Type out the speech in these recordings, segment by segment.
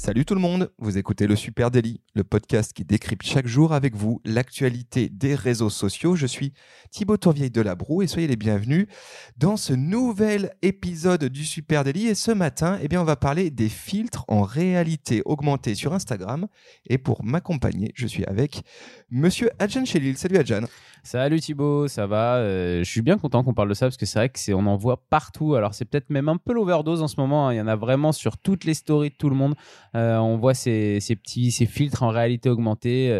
Salut tout le monde, vous écoutez le Super Daily, le podcast qui décrypte chaque jour avec vous l'actualité des réseaux sociaux. Je suis Thibaut Tourvieille de la Broue et soyez les bienvenus dans ce nouvel épisode du Super Daily. Et ce matin, eh bien, on va parler des filtres en réalité augmentée sur Instagram. Et pour m'accompagner, je suis avec monsieur Adjan Chelil. Salut Adjan. Salut Thibaut, ça va? Euh, Je suis bien content qu'on parle de ça parce que c'est vrai que on en voit partout. Alors c'est peut-être même un peu l'overdose en ce moment. hein. Il y en a vraiment sur toutes les stories de tout le monde. Euh, on voit ces, ces petits ces filtres en réalité augmentée.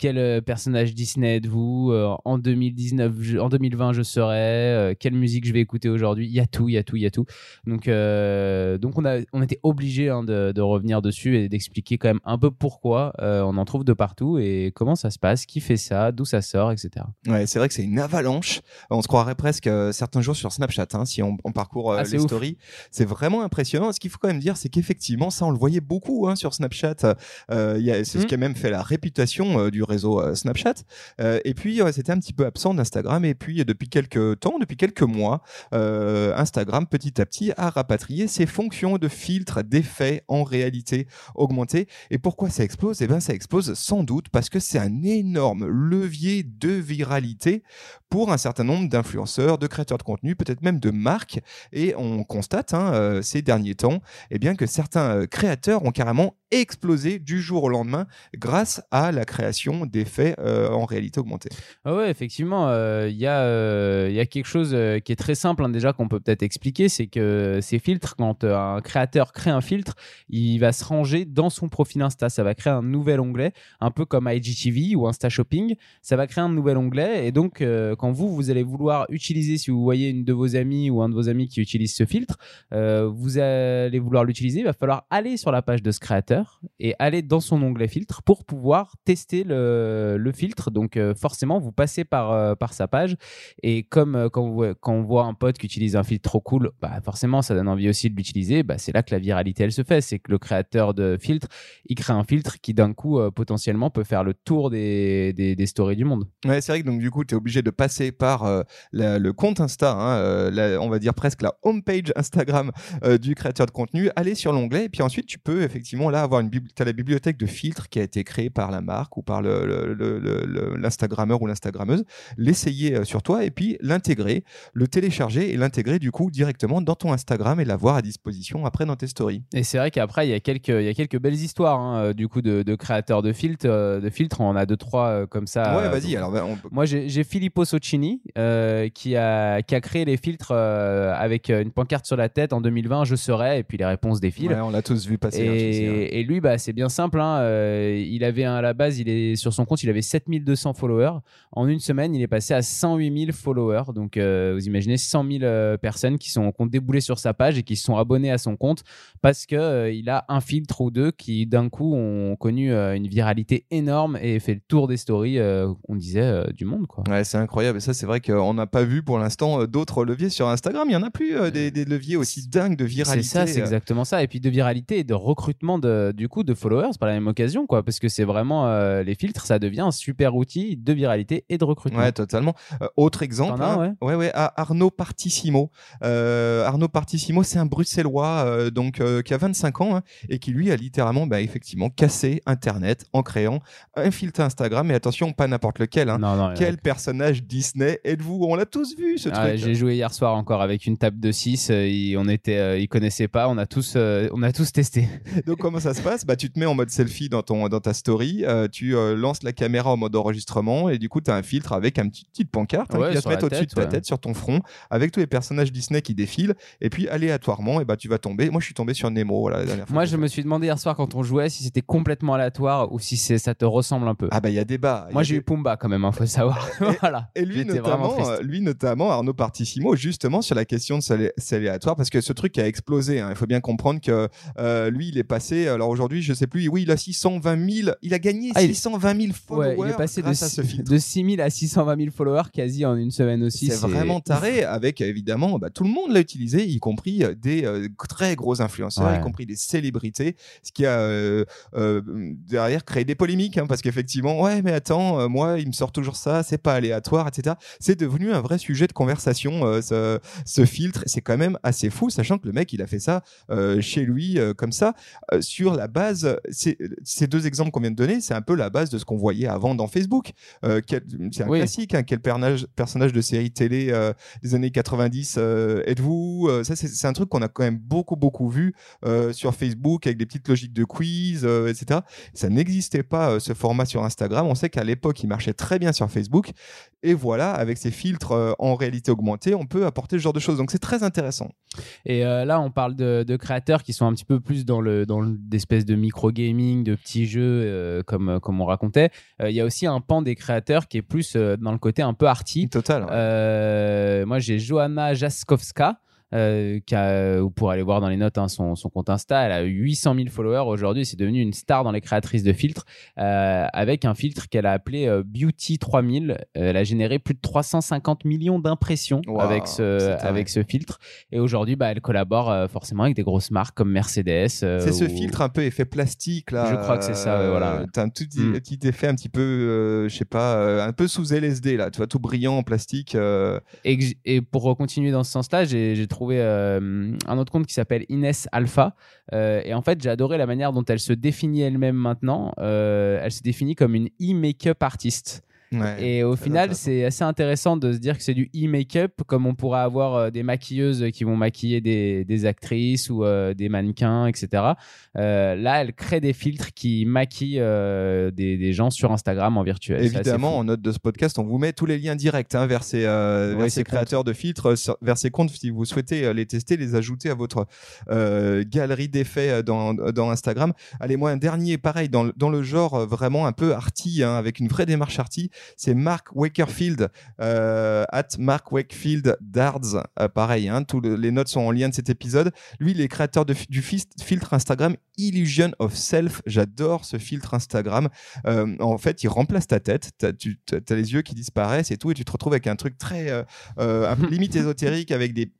Quel euh, personnage Disney êtes-vous Euh, En 2019, je- en 2020, je serai. euh, quelle musique je vais écouter aujourd'hui Il y a tout, il y a tout, il y a tout. Donc, euh, donc on, a, on était obligé de, de revenir dessus et d'expliquer quand même un peu pourquoi euh, on en trouve de partout et comment ça se passe, qui fait ça, d'où ça sort, etc. Ouais, c'est vrai que c'est une avalanche. On se croirait presque certains jours sur Snapchat hein, si on, on parcourt euh, Ah, les ouf. stories. C'est vraiment impressionnant. Ce qu'il faut quand même dire, c'est qu'effectivement, ça, on le voyait beaucoup hein, sur Snapchat. C'est ce Mm. qui a même fait la réputation du réseau euh, Snapchat. Euh, et puis, c'était un petit peu absent d'Instagram. Et puis, depuis quelques temps, depuis quelques mois, euh, Instagram, petit à petit, a rapatrié ses fonctions de filtre, d'effet en réalité augmentée. Et pourquoi ça explose? Eh bien, ça explose sans doute parce que c'est un énorme levier de viralité pour un certain nombre d'influenceurs, de créateurs de contenu, peut-être même de marques. Et on constate hein, ces derniers temps eh bien, que certains créateurs ont carrément explosé du jour au lendemain grâce à la création d'effets euh, en réalité augmentée. Ah ouais, effectivement, euh, il y, a, euh, y a quelque chose euh, qui est très simple hein, déjà qu'on peut peut-être expliquer, c'est que ces filtres, quand euh, un créateur crée un filtre, il va se ranger dans son profil Insta. Ça va créer un nouvel onglet, un peu comme IGTV ou Insta Shopping. Ça va créer un nouvel onglet et donc euh, quand vous, vous allez vouloir utiliser, si vous voyez une de vos amies ou un de vos amis qui utilise ce filtre, euh, vous allez vouloir l'utiliser, il va falloir aller sur la page de ce créateur et aller dans son onglet filtre pour pouvoir tester le, filtre. Donc euh, forcément, vous passez par, euh, par sa page. Et comme euh, quand, on voit un pote qui utilise un filtre trop cool, bah, forcément, ça donne envie aussi de l'utiliser. Bah, c'est là que la viralité, elle se fait. C'est que le créateur de filtre, il crée un filtre qui d'un coup, potentiellement, peut faire le tour des, des, des stories du monde. Ouais, c'est vrai que donc du coup, tu es obligé de passer par le compte Insta, hein, on va dire presque la homepage Instagram du créateur de contenu, aller sur l'onglet, et puis ensuite tu peux effectivement là avoir une t'as la bibliothèque de filtres qui a été créée par la marque ou par l'Instagrammeur ou l'Instagrammeuse, l'essayer euh, sur toi et puis l'intégrer, le télécharger et l'intégrer du coup directement dans ton Instagram et l'avoir à disposition après dans tes stories. Et c'est vrai qu'après, il y a quelques, il y a quelques belles histoires, hein, euh, du coup, de, de créateurs de filtres. euh, de filtres. On a deux, trois comme ça. ouais, vas-y. Alors, bah, on peut- Moi, j'ai Filippo Socini euh, qui, a, qui a créé les filtres euh, avec une pancarte sur la tête en 2020, je serai, et puis les réponses défilent. ouais, on l'a tous vu passer. hein. Et, lui, bah, c'est bien simple. hein, euh, il avait à la base, il est sur son compte, il avait 7200 followers. En une semaine, il est passé à 108 000 followers. Donc, euh, vous imaginez 100 000 euh, personnes qui sont qui ont déboulé sur sa page et qui se sont abonnées à son compte parce que il a un filtre ou deux qui d'un coup ont connu une viralité énorme et fait le tour des stories. on disait du monde, quoi. Ouais, c'est incroyable. Et ça, c'est vrai qu'on n'a pas vu pour l'instant d'autres leviers sur Instagram. Il n'y en a plus des, des leviers aussi dingues de C'est viralité. ça, c'est exactement ça. Et puis de viralité et de recrutement de, du coup de followers par la même occasion, quoi. Parce que c'est vraiment euh, les filtres, ça devient un super outil de viralité et de recrutement. Ouais, totalement. Euh, autre exemple, as, hein. ouais, ouais, à Arnaud Partissimo. Euh, Arnaud Partissimo, c'est un Bruxellois euh, donc euh, qui a 25 ans hein, et qui lui a littéralement, bah, effectivement, cassé Internet en créant un filtre Instagram. Et attention, pas n'importe lequel. Hein. Non, non, Quel personnage Disney êtes-vous? On l'a tous vu ce Ah, truc. J'ai joué hier soir encore avec une table de 6. on était, euh, ils connaissaient pas. On a tous, euh, on a tous testé. Donc comment ça se passe Bah tu te mets en mode selfie dans ton dans ta story, euh, tu euh, lances la caméra en mode enregistrement et du coup tu as un filtre avec un petit petite pancarte hein, Ouais, qui va se mettre au-dessus de ta ouais. tête sur ton front avec tous les personnages Disney qui défilent et puis aléatoirement et bah tu vas tomber. Moi je suis tombé sur Nemo voilà, la dernière fois. Moi, je me suis demandé hier soir quand on jouait si c'était complètement aléatoire ou si ça te ressemble un peu. Ah bah il y a débat. Moi, j'ai des- eu Pumba quand même, il faut savoir. voilà. Et lui notamment, euh, lui notamment, Arnaud Partissimo, justement sur la question de c'est c'est aléatoire, parce que ce truc a explosé. hein. Il faut bien comprendre que euh, lui, il est passé. Alors aujourd'hui, je sais plus. Oui, il a 620 000. Il a gagné Ah, il- 620 000 followers. Ouais, il est passé de, grâce à ce six- filtre. de 6 000 à 620 000 followers quasi en une semaine aussi. C'est vraiment taré, avec évidemment, bah, tout le monde l'a utilisé, y compris euh, des euh, très gros influenceurs, Ouais. y compris des célébrités, ce qui a euh, euh, derrière créé des polémiques, hein, parce qu'effectivement, ouais, mais attends, moi, il me sort toujours ça, c'est pas aléatoire, etc. C'est devenu un vrai sujet de conversation, ce, ce filtre. C'est quand même assez fou, sachant que le mec, il a fait ça chez lui, comme ça, euh, sur la base. Ces deux exemples qu'on vient de donner, c'est un peu la base de ce qu'on voyait avant dans Facebook. Euh, c'est un Oui. classique, hein, quel personnage, personnage de série télé euh, des années 90 euh, êtes-vous Ça, c'est- un truc qu'on a quand même beaucoup, beaucoup vu sur Facebook avec des petites logiques de quiz, etc. Ça n'existait pas, ce format sur Instagram. On sait qu'à l'époque, il marchait très bien sur Facebook. Et voilà, avec ces filtres en réalité augmentée, on peut apporter ce genre de choses. Donc, c'est très intéressant. Et là, on parle de, de créateurs qui sont un petit peu plus dans le dans le- d'espèces de micro gaming, de petits jeux, euh, comme comme on racontait. Euh, Il y a aussi un pan des créateurs qui est plus euh, dans le côté un peu arty. Total. ouais. Euh, moi, j'ai Johanna Jaskowska. Euh, qui a- vous pourrez aller voir dans les notes hein, son, son compte Insta. Elle a eu 800 000 followers aujourd'hui. C'est devenu une star dans les créatrices de filtres euh, avec un filtre qu'elle a appelé euh, Beauty 3000. Euh, elle a généré plus de 350 millions d'impressions Wow, avec ce avec ce filtre. Et aujourd'hui, bah, elle collabore euh, forcément avec des grosses marques comme Mercedes. euh, C'est ce ou- filtre un peu effet plastique là. Je crois que c'est ça, voilà. T'as un tout petit, Mm. petit effet un petit peu, euh, je sais pas, euh, un peu sous LSD là. Tu vois, tout brillant en plastique. euh, Et, et pour continuer dans ce sens-là, j'ai j'ai euh, un autre compte qui s'appelle Inès Alpha. Euh, et en fait, j'ai adoré la manière dont elle se définit elle-même maintenant. Euh, elle se définit comme une e-makeup artiste. Ouais, Et au final, c'est assez intéressant de se dire que c'est du e-make-up, comme on pourrait avoir euh, des maquilleuses qui vont maquiller des, des actrices ou euh, des mannequins, etc. Euh, là, elle crée des filtres qui maquillent des, des gens sur Instagram en virtuel. Évidemment, en note de ce podcast, on vous met tous les liens directs hein, vers ces, Ouais, vers ces ces créateurs de filtres, vers ces comptes si vous souhaitez les tester, les ajouter à votre galerie d'effets dans, dans Instagram. Allez, moi, un dernier, pareil, dans, le- dans le genre vraiment un peu arty, hein, avec une vraie démarche arty, c'est Mark Wakerfield, euh, at Mark Wakefield Dards. Euh, pareil, hein, tous le- les notes sont en lien de cet épisode. Lui, il est créateur de, du filtre Instagram Illusion of Self. J'adore ce filtre Instagram. Euh, en fait, il remplace ta tête. T'as, tu as les yeux qui disparaissent et tout, et tu te retrouves avec un truc très euh, euh, limite ésotérique avec des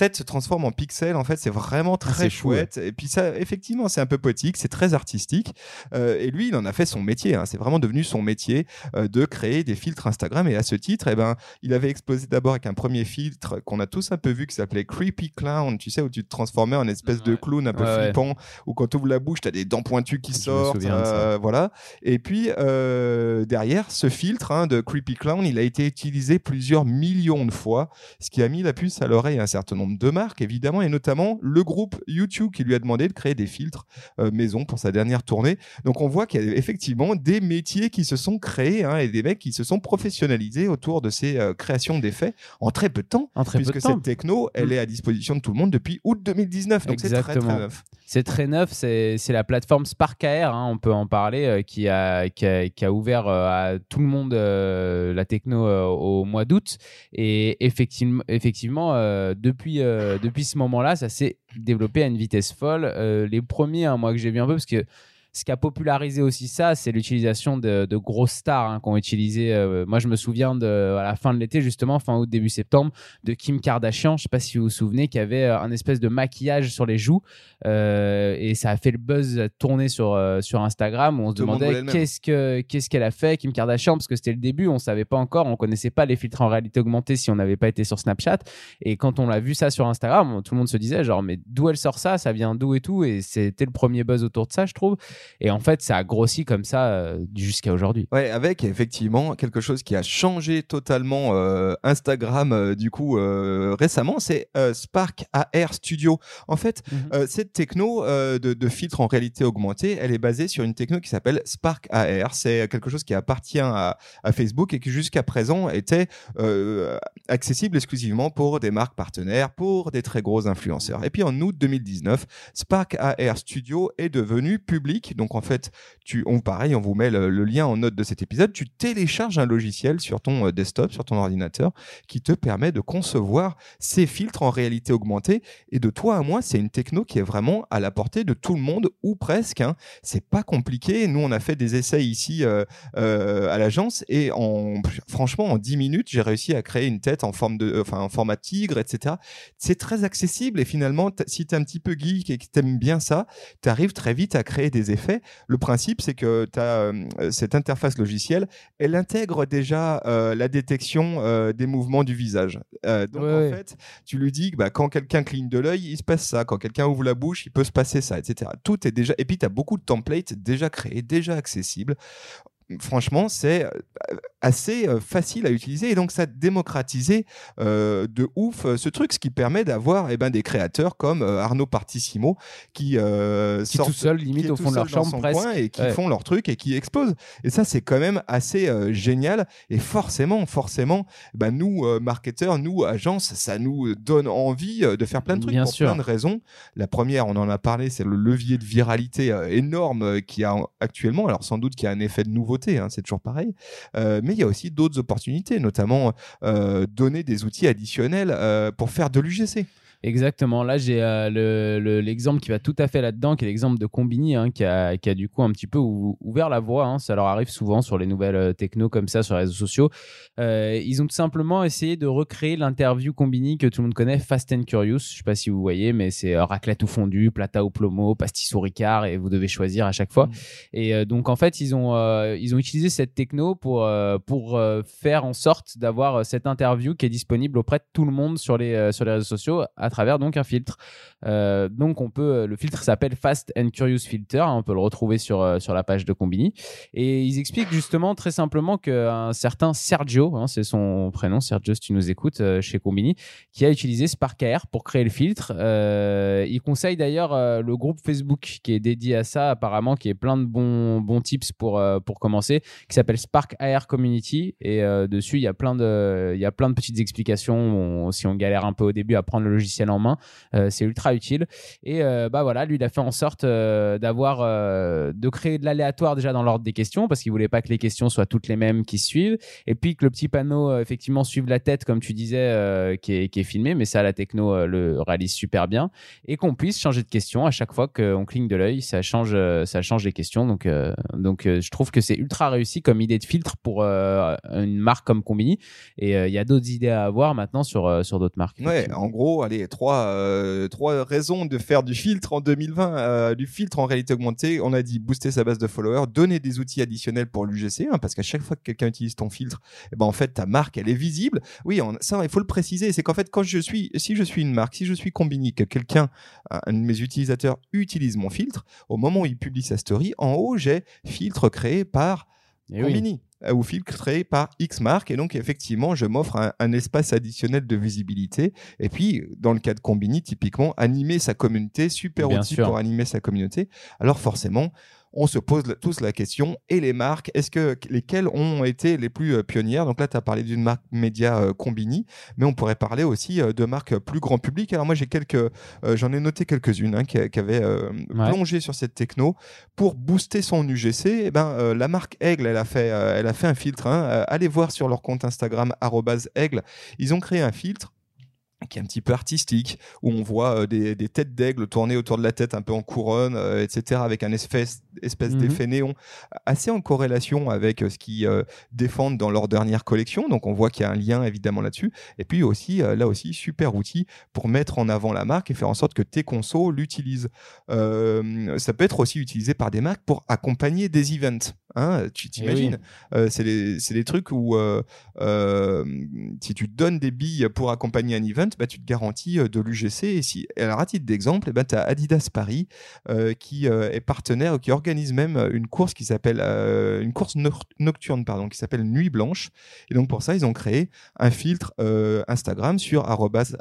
tête se transforme en pixels. En fait, c'est vraiment très c'est fou, chouette. Et puis ça, effectivement, c'est un peu poétique, c'est très artistique. Euh, et lui, il en a fait son métier. hein. C'est vraiment devenu son métier euh, de créer des filtres Instagram. Et à ce titre, eh ben, il avait explosé d'abord avec un premier filtre qu'on a tous un peu vu qui s'appelait Creepy Clown. Tu sais où tu te transformais en espèce de clown un peu Ouais, flippant, où quand tu ouvres la bouche, tu as des dents pointues qui Je me sortent. souviens de ça. euh, voilà. Et puis euh, derrière, ce filtre hein, de Creepy Clown, il a été utilisé plusieurs millions de fois, ce qui a mis la puce à l'oreille à un certain nombre de marques, évidemment, et notamment le groupe YouTube qui lui a demandé de créer des filtres euh, maison pour sa dernière tournée. Donc on voit qu'il y a effectivement des métiers qui se sont créés hein, et des mecs qui se sont professionnalisés autour de ces euh, créations d'effets en très peu de temps. En très peu puisque de temps. cette techno, elle Mm. est à disposition de tout le monde depuis août 2019. Donc c'est très, très neuf. C'est très neuf, c'est la plateforme Spark AR, hein, on peut en parler, euh, qui, a, qui, a, qui a ouvert à tout le monde la techno au mois d'août. Et effectivement, effectivement euh, depuis, euh, depuis ce moment-là, ça s'est développé à une vitesse folle. Euh, les premiers, hein, moi que j'ai vu un peu, parce que ce qui a popularisé aussi ça, c'est l'utilisation de, de grosses stars hein, qui ont utilisé. euh, moi, je me souviens de à la fin de l'été, justement, fin août, début septembre, de Kim Kardashian. Je sais pas si vous vous souvenez, qui avait euh, un espèce de maquillage sur les joues euh, et ça a fait le buzz tourner sur euh, sur Instagram. Où on se Tout demandait qu'est-ce que qu'est-ce qu'elle a fait, Kim Kardashian, parce que c'était le début, on savait pas encore, on connaissait pas les filtres en réalité augmentée si on n'avait pas été sur Snapchat. Et quand on l'a vu ça sur Instagram, tout le monde se disait genre mais d'où elle sort ça, ça vient d'où et tout? Et c'était le premier buzz autour de ça, je trouve. Et en fait, ça a grossi comme ça euh, jusqu'à aujourd'hui. Ouais, avec effectivement quelque chose qui a changé totalement euh, Instagram euh, du coup euh, récemment, c'est Spark AR Studio. En fait, Mhm. cette techno de, de filtre en réalité augmentée, elle est basée sur une techno qui s'appelle Spark AR. C'est quelque chose qui appartient à, à Facebook et qui jusqu'à présent était accessible exclusivement pour des marques partenaires, pour des très gros influenceurs. Et puis en août 2019, Spark AR Studio est devenu public Donc en fait, tu, on, pareil, on vous met le, lien en note de cet épisode. Tu télécharges un logiciel sur ton euh, desktop, sur ton ordinateur, qui te permet de concevoir ces filtres en réalité augmentée. Et de toi à moi, c'est une techno qui est vraiment à la portée de tout le monde ou presque. Hein. C'est pas compliqué. Nous, on a fait des essais ici euh, euh, à l'agence et en, franchement, en 10 minutes, j'ai réussi à créer une tête en forme de, enfin, en format tigre, etc. C'est très accessible et finalement, si tu es un petit peu geek et que tu aimes bien ça, tu arrives très vite à créer des effets. Le principe, c'est que as euh, cette interface logicielle, elle intègre déjà euh, la détection euh, des mouvements du visage. donc en fait, tu lui dis que bah, quand quelqu'un cligne de l'œil, il se passe ça. Quand quelqu'un ouvre la bouche, il peut se passer ça, etc. Tout est déjà. Et puis, tu as beaucoup de templates déjà créés, déjà accessibles franchement, c'est assez euh, facile à utiliser et donc ça a démocratisé euh, de ouf euh, ce truc, ce qui permet d'avoir eh ben, des créateurs comme Arnaud Partissimo qui, qui tout seul limite au fond de leur chambre presque. et qui font leur truc et qui explosent. Et ça c'est quand même assez génial et forcément forcément ben, nous marketeurs nous agences ça nous donne envie de faire plein de trucs pour plein de raisons. La première on en a parlé c'est le levier de viralité énorme qu'il y a actuellement alors sans doute qu'il y a un effet de hein, c'est toujours pareil mais il y a aussi d'autres opportunités, notamment euh, donner des outils additionnels euh, pour faire de l'UGC. Exactement. Là, j'ai euh, l'exemple qui va tout à fait là-dedans, qui est l'exemple de Combini, hein, qui, a, qui, a, du coup un petit peu ouvert la voie. Hein. Ça leur arrive souvent sur les nouvelles euh, techno comme ça, sur les réseaux sociaux. Euh, ils ont tout simplement essayé de recréer l'interview Combini que tout le monde connaît, Fast and Curious. Je sais pas si vous voyez, mais c'est raclette ou fondu, plata ou plomo, pastis ou ricard, et vous devez choisir à chaque fois. Mmh. Et donc, en fait, ils ont, ils ont utilisé cette techno pour, pour faire en sorte d'avoir cette interview qui est disponible auprès de tout le monde sur les, sur les réseaux sociaux travers donc un filtre. Euh, donc on peut, le filtre s'appelle Fast and Curious Filter, hein, on peut le retrouver sur, euh, sur la page de Combini. Et ils expliquent justement très simplement qu'un certain Sergio, hein, c'est son prénom, Sergio si tu nous écoutes, euh, chez Combini, qui a utilisé Spark AR pour créer le filtre. il conseille d'ailleurs le groupe Facebook qui est dédié à ça apparemment, qui est plein de bons, bons tips pour, pour commencer, qui s'appelle Spark AR Community. Et dessus, il y, a plein de, il y a plein de petites explications. si on galère un peu au début à prendre le logiciel en main. Euh, c'est ultra utile. Et euh, bah voilà, lui, il a fait en sorte euh, d'avoir, de créer de l'aléatoire déjà dans l'ordre des questions parce qu'il voulait pas que les questions soient toutes les mêmes qui suivent. Et puis que le petit panneau, effectivement, suive la tête, comme tu disais, qui, est, qui est filmé. Mais ça, la techno le réalise super bien. Et qu'on puisse changer de question à chaque fois qu'on cligne de l'œil. Ça change, ça change les questions. Donc, donc je trouve que c'est ultra réussi comme idée de filtre pour une marque comme Combini. Et il y a d'autres idées à avoir maintenant sur, sur d'autres marques. Ouais, en gros, allez, trois, euh, trois raisons de faire du filtre en 2020, euh, du filtre en réalité augmentée. On a dit booster sa base de followers, donner des outils additionnels pour l'UGC, hein, parce qu'à chaque fois que quelqu'un utilise ton filtre, eh ben en fait ta marque elle est visible. Oui, ça il faut le préciser, c'est qu'en fait quand je suis, si je suis une marque, si je suis Combini, que quelqu'un, un de mes utilisateurs utilise mon filtre, au moment où il publie sa story, en haut j'ai filtre créé par eh Combini. Ou filtré par X marque. Et donc, effectivement, je m'offre un, espace additionnel de visibilité. Et puis, dans le cas de Combini, typiquement, animer sa communauté, super outil pour animer sa communauté. Alors, forcément, on se pose tous la question et les marques, est-ce que lesquelles ont été les plus euh, pionnières? Donc là, tu as parlé d'une marque média euh, Combini, mais on pourrait parler aussi euh, de marques plus grand public. Alors moi, j'ai quelques, j'en ai noté quelques-unes hein, qui, avaient plongé sur cette techno pour booster son UGC. Et eh ben, la marque Aigle, elle a fait, elle a fait un filtre. Hein. allez voir sur leur compte Instagram @aigle. Ils ont créé un filtre qui est un petit peu artistique, où on voit euh, des, des, têtes d'aigle tourner autour de la tête un peu en couronne, euh, etc., avec un espèce, espèce mhm. d'effet néon, assez en corrélation avec euh, ce qu'ils défendent dans leur dernière collection. Donc on voit qu'il y a un lien évidemment là-dessus. Et puis aussi, là aussi, super outil pour mettre en avant la marque et faire en sorte que tes consos l'utilisent. ça peut être aussi utilisé par des marques pour accompagner des events. Hein, tu eh t'imagines C'est des, trucs où si tu donnes des billes pour accompagner un event, bah, tu te garantis euh, de l'UGC. Et si, alors à titre d'exemple, eh ben, tu as Adidas Paris euh, qui euh, est partenaire, qui organise même une course qui s'appelle une course nocturne pardon, qui s'appelle Nuit Blanche. Et donc pour ça, ils ont créé un filtre Instagram sur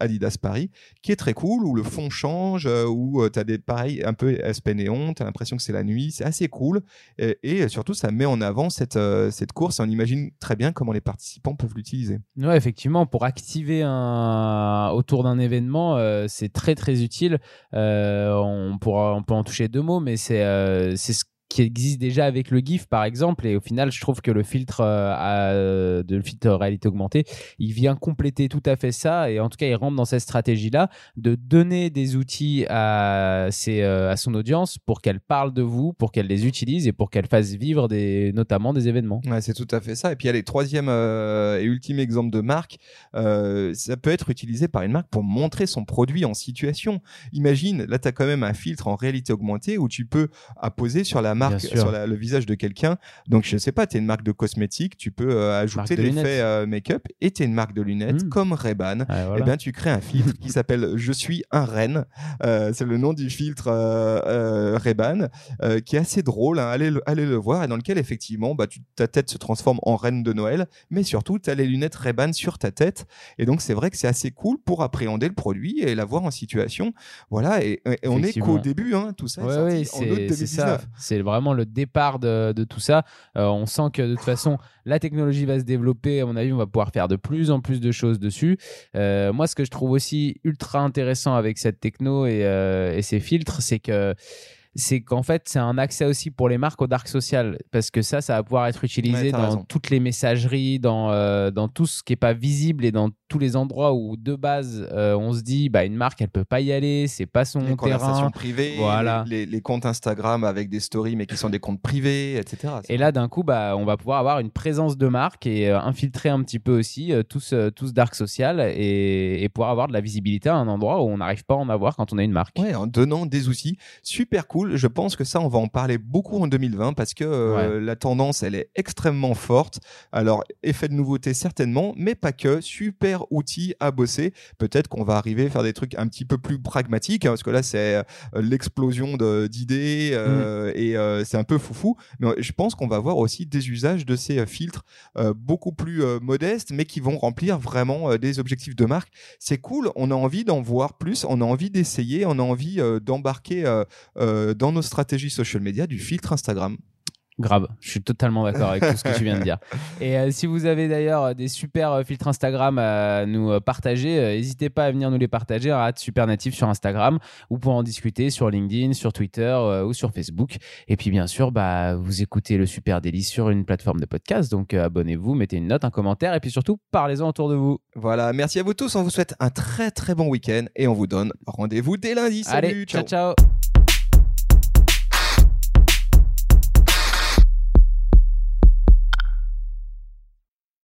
Adidas Paris qui est très cool où le fond change, où tu as des pareils un peu aspect néon, tu as l'impression que c'est la nuit, c'est assez cool. Et, surtout, ça met en avant cette, cette course. on imagine très bien comment les participants peuvent l'utiliser. Ouais, effectivement, pour activer un autour d'un événement, euh, c'est très très utile. Euh, on, pourra, peut en toucher deux mots, mais c'est euh, c'est ce qui existe déjà avec le GIF par exemple. Et au final, je trouve que le filtre euh, de le filtre réalité augmentée, il vient compléter tout à fait ça. Et en tout cas, il rentre dans cette stratégie-là de donner des outils à, ses, euh, à son audience pour qu'elle parle de vous, pour qu'elle les utilise et pour qu'elle fasse vivre des, notamment des événements. C'est tout à fait ça. Et puis il y a les troisième et ultime exemple de marque. ça peut être utilisé par une marque pour montrer son produit en situation. Imagine, là, tu as quand même un filtre en réalité augmentée où tu peux apposer sur la marque, sur le visage de quelqu'un. Donc, je sais pas, tu es une marque de cosmétiques, tu peux euh, ajouter l'effet euh, make-up et tu es une marque de lunettes hmm. comme Ray-Ban. Et eh bien, tu crées un filtre qui s'appelle Je suis un reine. Euh, c'est le nom du filtre Ray-Ban qui est assez drôle. Hein. allez, le, allez le voir et dans lequel, effectivement, bah, tu, ta tête se transforme en reine de Noël, mais surtout, tu as les lunettes Ray-Ban sur ta tête. Et donc, c'est vrai que c'est assez cool pour appréhender le produit et l'avoir en situation. Voilà, et, on est qu'au début, hein, tout ça. oui, c'est ça. C'est vraiment le départ de, tout ça. Euh, on sent que de toute façon, la technologie va se développer. À mon avis, on va pouvoir faire de plus en plus de choses dessus. Euh, moi, ce que je trouve aussi ultra intéressant avec cette techno et, euh, et ces filtres, c'est que c'est qu'en fait, c'est un accès aussi pour les marques au dark social parce que ça, ça va pouvoir être utilisé dans toutes les messageries, dans, euh, dans tout ce qui n'est pas visible et dans tous les endroits où de base euh, on se dit bah une marque elle peut pas y aller, c'est pas son les terrain. privées, voilà. Les, les, comptes Instagram avec des stories mais qui sont des comptes privés, etc. Et là d'un coup bah on va pouvoir avoir une présence de marque et euh, infiltrer un petit peu aussi tout, ce, tout ce dark social et, et, pouvoir avoir de la visibilité à un endroit où on n'arrive pas à en avoir quand on a une marque. Ouais, en donnant des outils super cool je pense que ça, on va en parler beaucoup en 2020 parce que euh, la tendance, elle est extrêmement forte. Alors, effet de nouveauté certainement, mais pas que. Super outil à bosser. Peut-être qu'on va arriver à faire des trucs un petit peu plus pragmatiques, hein, parce que là, c'est euh, l'explosion d'idées euh, mm. et c'est un peu foufou. Mais je pense qu'on va voir aussi des usages de ces filtres beaucoup plus modestes, mais qui vont remplir vraiment des objectifs de marque. C'est cool. On a envie d'en voir plus. On a envie d'essayer. On a envie d'embarquer dans nos stratégies social media du filtre Instagram. Grave, je suis totalement d'accord avec tout ce que tu viens de dire. Et euh, si vous avez d'ailleurs euh, des super euh, filtres Instagram à nous partager, n'hésitez pas à venir nous les partager à Super Natif sur Instagram ou pour en discuter sur LinkedIn, sur Twitter ou sur Facebook. Et puis bien sûr, bah, vous écoutez le Super Daily sur une plateforme de podcast, donc abonnez-vous, mettez une note, un commentaire et puis surtout parlez-en autour de vous. Voilà, merci à vous tous, on vous souhaite un très très bon week-end et on vous donne rendez-vous dès lundi. Salut, Allez, ciao. ciao.